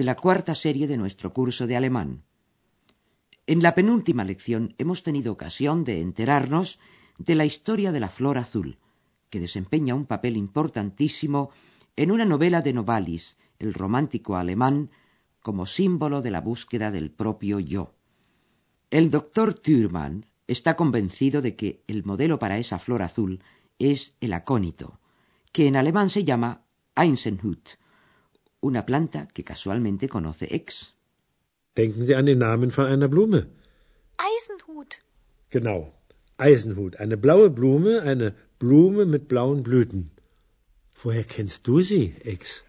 de la cuarta serie de nuestro curso de alemán. En la penúltima lección hemos tenido ocasión de enterarnos de la historia de la flor azul, que desempeña un papel importantísimo en una novela de Novalis, el romántico alemán, como símbolo de la búsqueda del propio yo. El doctor Thürmann está convencido de que el modelo para esa flor azul es el acónito, que en alemán se llama Einsenhut, una planta que casualmente conoce Ex. Denken Sie an den Namen von einer Blume. Eisenhut. Genau, Eisenhut. Eine blaue Blume, eine Blume mit blauen Blüten. Woher kennst du sie, Ex?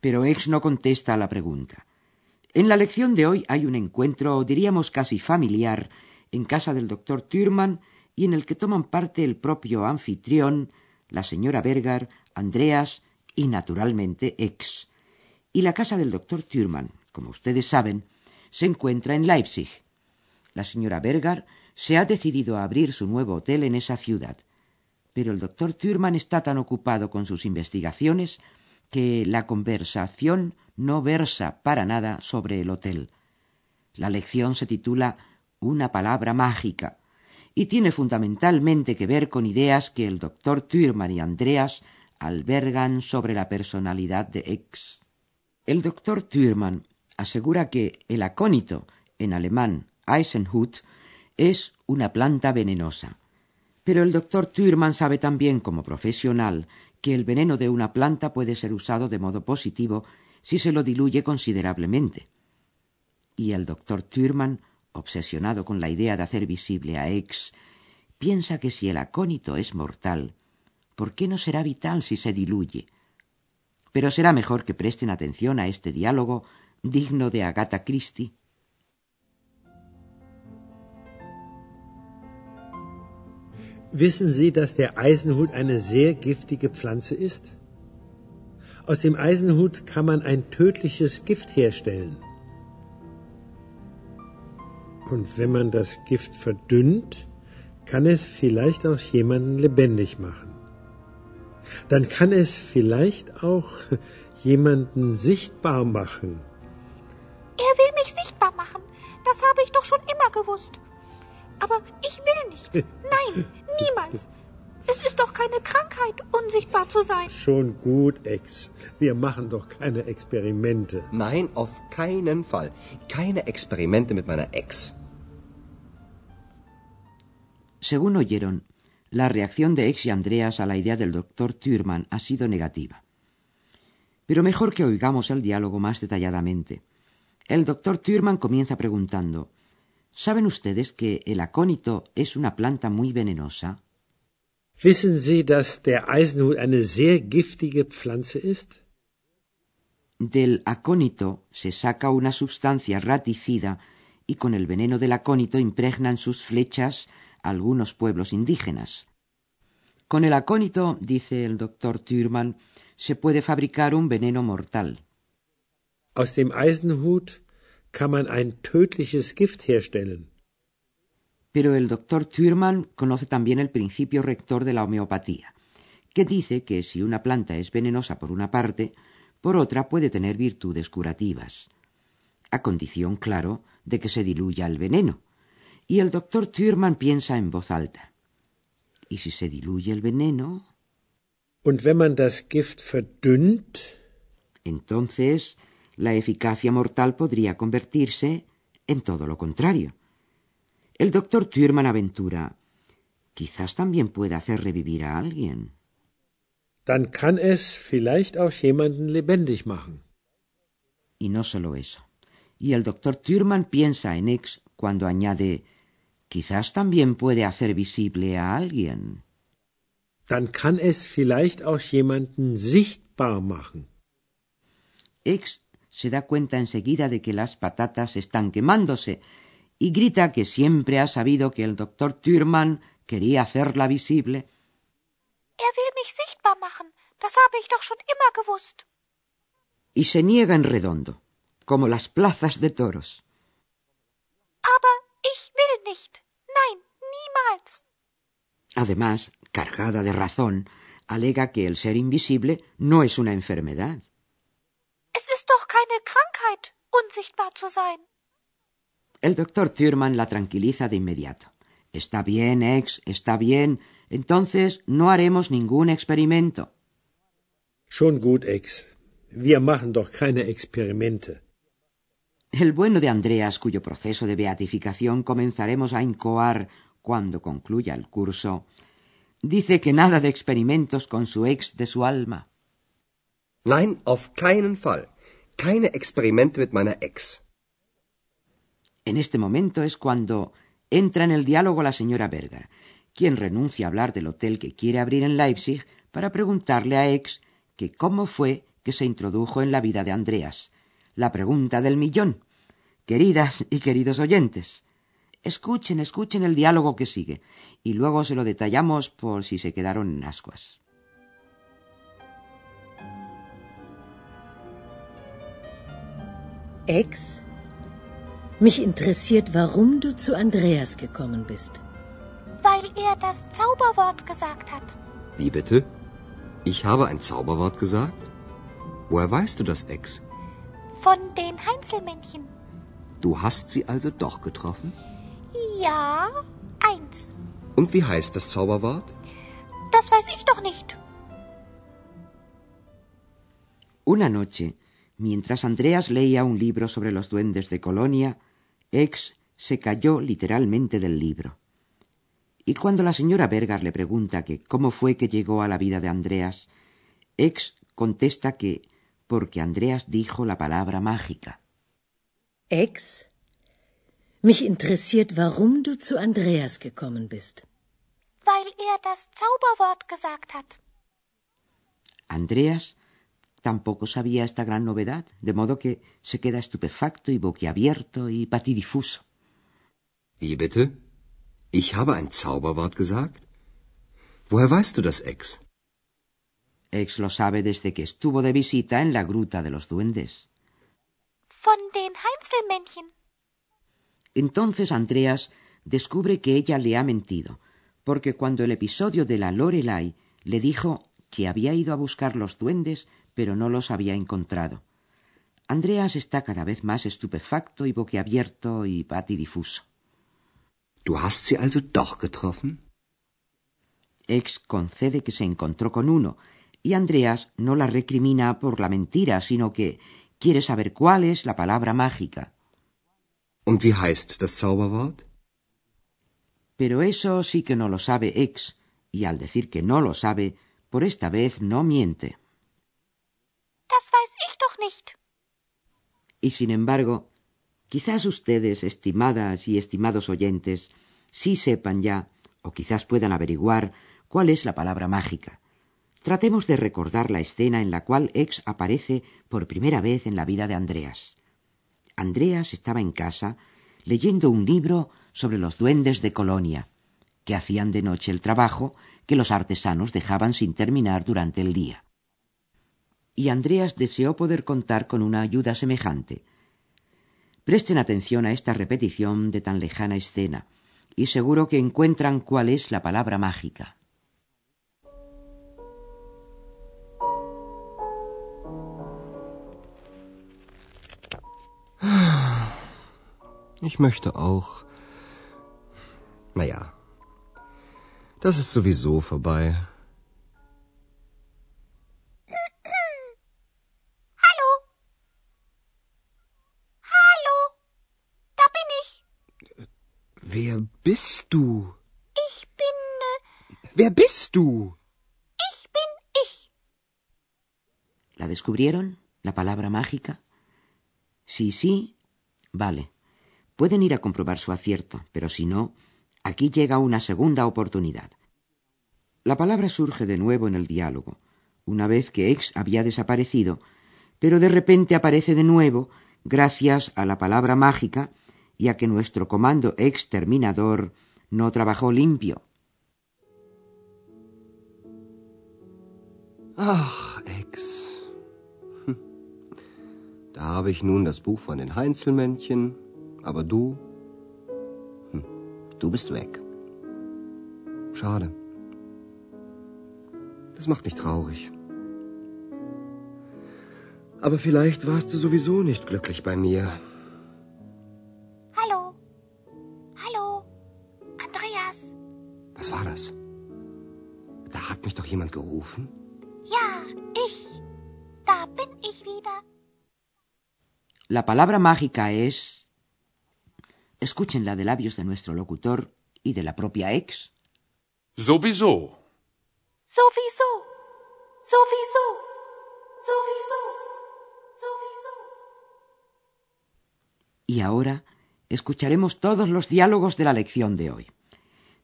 Pero Ex no contesta a la pregunta. En la lección de hoy hay un encuentro, diríamos casi familiar, en casa del doctor Thürmann y en el que toman parte el propio anfitrión, la señora Berger, Andreas y, naturalmente, Ex. Y la casa del doctor Thürmann, como ustedes saben, se encuentra en Leipzig. La señora Berger se ha decidido a abrir su nuevo hotel en esa ciudad. Pero el doctor Thürmann está tan ocupado con sus investigaciones que la conversación no versa para nada sobre el hotel. La lección se titula Una palabra mágica y tiene fundamentalmente que ver con ideas que el doctor Thürmann y Andreas albergan sobre la personalidad de X. El doctor Thürmann asegura que el acónito, en alemán Eisenhut, es una planta venenosa. Pero el doctor Thürmann sabe también como profesional que el veneno de una planta puede ser usado de modo positivo si se lo diluye considerablemente. Y el doctor Thürmann, obsesionado con la idea de hacer visible a X, piensa que si el acónito es mortal, ¿por qué no será vital si se diluye? Pero será mejor que presten atención a este diálogo digno de Agatha Christie. Wissen Sie, dass der Eisenhut eine sehr giftige Pflanze ist? Aus dem Eisenhut kann man ein tödliches Gift herstellen. Und wenn man das Gift verdünnt, kann es vielleicht auch jemanden lebendig machen. Dann kann es vielleicht auch jemanden sichtbar machen. Er will mich sichtbar machen. Das habe ich doch schon immer gewusst. Aber ich will nicht. Nein, niemals. Es ist doch keine Krankheit, unsichtbar zu sein. Schon gut, Ex. Wir machen doch keine Experimente. Nein, auf keinen Fall. Keine Experimente mit meiner Ex. Según oyeron, la reacción de Ex y Andreas a la idea del doctor Thürmann ha sido negativa. Pero mejor que oigamos el diálogo más detalladamente. El doctor Thürmann comienza preguntando ¿Saben ustedes que el acónito es una planta muy venenosa? Wissen Sie, dass der Eisenhut eine sehr giftige Pflanze ist? Del acónito se saca una sustancia raticida y con el veneno del acónito impregnan sus flechas algunos pueblos indígenas. Con el acónito, dice el doctor Thürmann, se puede fabricar un veneno mortal. Aus dem Eisenhut kann man ein tödliches Gift herstellen. Pero el doctor Thürmann conoce también el principio rector de la homeopatía, que dice que si una planta es venenosa por una parte, por otra puede tener virtudes curativas, a condición, claro, de que se diluya el veneno. Y el doctor Thürmann piensa en voz alta. ¿Y si se diluye el veneno? Und wenn man das Gift verdünnt, Entonces, la eficacia mortal podría convertirse en todo lo contrario. El doctor Thürmann aventura. Quizás también pueda hacer revivir a alguien. dann kann es vielleicht auch jemanden lebendig machen. Y no solo eso. Y el doctor Thürmann piensa en X cuando añade quizás también puede hacer visible a alguien. Dann kann es vielleicht auch jemanden sichtbar machen. Ex se da cuenta enseguida de que las patatas están quemándose y grita que siempre ha sabido que el doctor Thürmann quería hacerla visible. Er will mich sichtbar machen. Das habe ich doch schon immer gewusst. Y se niega en redondo, como las plazas de toros. Will nicht. Nein, niemals. Además, cargada de razón, alega que el ser invisible no es una enfermedad. Es ist doch keine Krankheit, unsichtbar zu sein. El doctor Thürmann la tranquiliza de inmediato. Está bien, ex, está bien. Entonces no haremos ningún experimento. Schon gut, Ex. Wir machen doch keine Experimente. El bueno de Andreas, cuyo proceso de beatificación comenzaremos a incoar cuando concluya el curso, dice que nada de experimentos con su ex de su alma. Nein, auf keinen Fall. Keine Experimente mit meiner Ex. En este momento es cuando entra en el diálogo la señora Berger, quien renuncia a hablar del hotel que quiere abrir en Leipzig para preguntarle a ex que cómo fue que se introdujo en la vida de Andreas. La pregunta del millón. Queridas y queridos oyentes, escuchen, escuchen el diálogo que sigue, y luego se lo detallamos por si se quedaron en ascuas. Ex, mich interessiert, warum du zu Andreas gekommen bist. Weil er das Zauberwort gesagt hat. Wie bitte? Ich habe ein Zauberwort gesagt? Woher weißt du das, Ex? Von den Heinzelmännchen. Du hast sie also doch getroffen? Ja, eins. Und wie heißt das Zauberwort? Das weiß ich doch nicht. Una noche, mientras Andreas leía un libro sobre los duendes de Colonia, Ex se cayó literalmente del libro. Y cuando la señora Berger le pregunta que cómo fue que llegó a la vida de Andreas, Ex contesta que porque Andreas dijo la palabra mágica. Ex, mich interessiert, warum du zu Andreas gekommen bist. Weil er das Zauberwort gesagt hat. Andreas tampoco sabía esta gran novedad, de modo que se queda estupefacto y boquiabierto y patidifuso. Wie bitte? Ich habe ein Zauberwort gesagt? Woher weißt du das, Ex? Ex lo sabe desde que estuvo de visita en la gruta de los duendes. Von den Heinzelmännchen. Entonces Andreas descubre que ella le ha mentido, porque cuando el episodio de la Lorelai le dijo que había ido a buscar los duendes, pero no los había encontrado. Andreas está cada vez más estupefacto y boquiabierto y patidifuso. Du hast sie also doch getroffen? Ex concede que se encontró con uno, y Andreas no la recrimina por la mentira, sino que quiere saber cuál es la palabra mágica. Und wie heißt das Zauberwort? Pero eso sí que no lo sabe Ex, y al decir que no lo sabe, por esta vez no miente. Das weiß ich doch nicht. Y sin embargo, quizás ustedes, estimadas y estimados oyentes, sí sepan ya, o quizás puedan averiguar, cuál es la palabra mágica. Tratemos de recordar la escena en la cual Ex aparece por primera vez en la vida de Andreas. Andreas estaba en casa leyendo un libro sobre los duendes de Colonia, que hacían de noche el trabajo que los artesanos dejaban sin terminar durante el día. Y Andreas deseó poder contar con una ayuda semejante. Presten atención a esta repetición de tan lejana escena, y seguro que encuentran cuál es la palabra mágica. Ich möchte auch. Naja, das ist sowieso vorbei. Hallo? Hallo? Da bin ich. Wer bist du? Ich bin. Äh, Wer bist du? ich bin ich. ¿La descubrieron? ¿La palabra mágica? Si sí, vale. Pueden ir a comprobar su acierto, pero si no, aquí llega una segunda oportunidad. La palabra surge de nuevo en el diálogo, una vez que Ex había desaparecido, pero de repente aparece de nuevo gracias a la palabra mágica y a que nuestro comando exterminador no trabajó limpio. Ach, Ex. Da habe ich nun das Buch von den Heinzelmännchen, aber du, hm, du bist weg. Schade. Das macht mich traurig. Aber vielleicht warst du sowieso nicht glücklich bei mir. Hallo. Hallo. Andreas. Was war das? Da hat mich doch jemand gerufen. Ja, ich. Da bin ich wieder. La palabra mágica es... Escúchenla de labios de nuestro locutor y de la propia ex. Sowieso. Sowieso. Sowieso. Sowieso. Sowieso. Y ahora escucharemos todos los diálogos de la lección de hoy.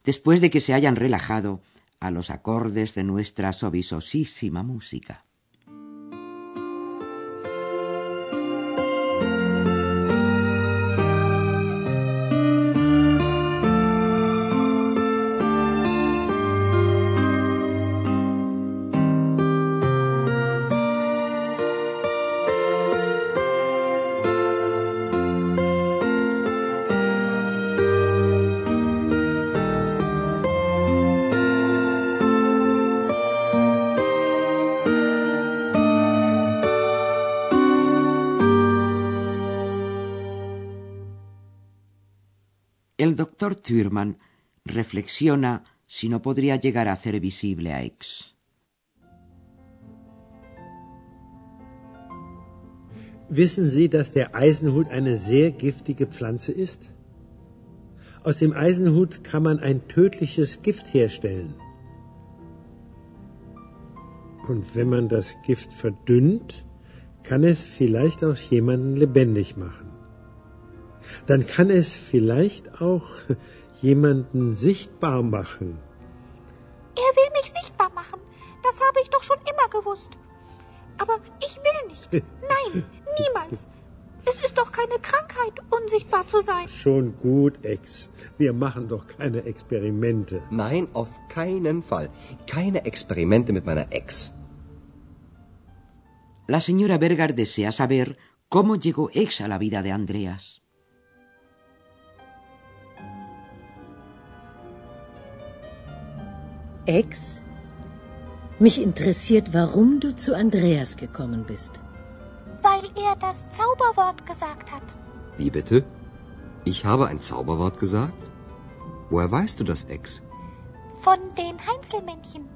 Después de que se hayan relajado a los acordes de nuestra sovisosísima música. El doctor Thürmann reflexiona si no podría llegar a hacer visible a X. Wissen Sie, dass der Eisenhut eine sehr giftige Pflanze ist? Aus dem Eisenhut kann man ein tödliches Gift herstellen. Und wenn man das Gift verdünnt, kann es vielleicht auch jemanden lebendig machen. Dann kann es vielleicht auch jemanden sichtbar machen. Er will mich sichtbar machen. Das habe ich doch schon immer gewusst. Aber ich will nicht. Nein, niemals. Es ist doch keine Krankheit, unsichtbar zu sein. Schon gut, Ex. Wir machen doch keine Experimente. Nein, auf keinen Fall. Keine Experimente mit meiner Ex. La señora Berger desea saber cómo llegó X a la vida de Andreas. Ex, mich interessiert, warum du zu Andreas gekommen bist. Weil er das Zauberwort gesagt hat. Wie bitte? Ich habe ein Zauberwort gesagt? Woher weißt du das, Ex? Von den Heinzelmännchen.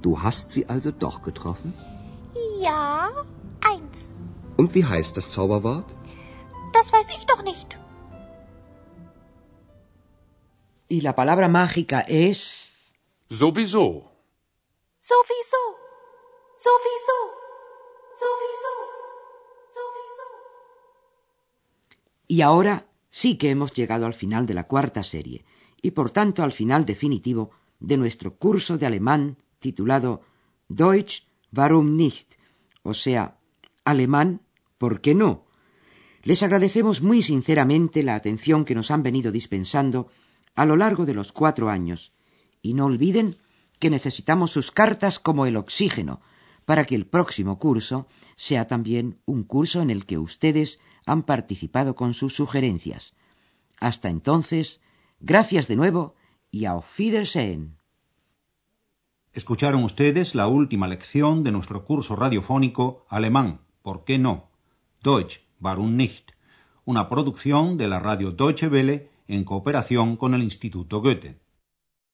Du hast sie also doch getroffen? Ja, eins. Und wie heißt das Zauberwort? Das weiß ich doch nicht. Y la palabra mágica es... Sowieso. Sowieso. Sowieso. Sowieso. Sowieso. Y ahora sí que hemos llegado al final de la cuarta serie y por tanto al final definitivo de nuestro curso de alemán titulado Deutsch warum nicht, o sea, alemán, ¿por qué no? Les agradecemos muy sinceramente la atención que nos han venido dispensando a lo largo de los cuatro años y no olviden que necesitamos sus cartas como el oxígeno para que el próximo curso sea también un curso en el que ustedes han participado con sus sugerencias. Hasta entonces, gracias de nuevo y auf Wiedersehen. Escucharon ustedes la última lección de nuestro curso radiofónico Alemán, ¿por qué no? Deutsch, warum nicht? Una producción de la radio Deutsche Welle en cooperación con el Instituto Goethe.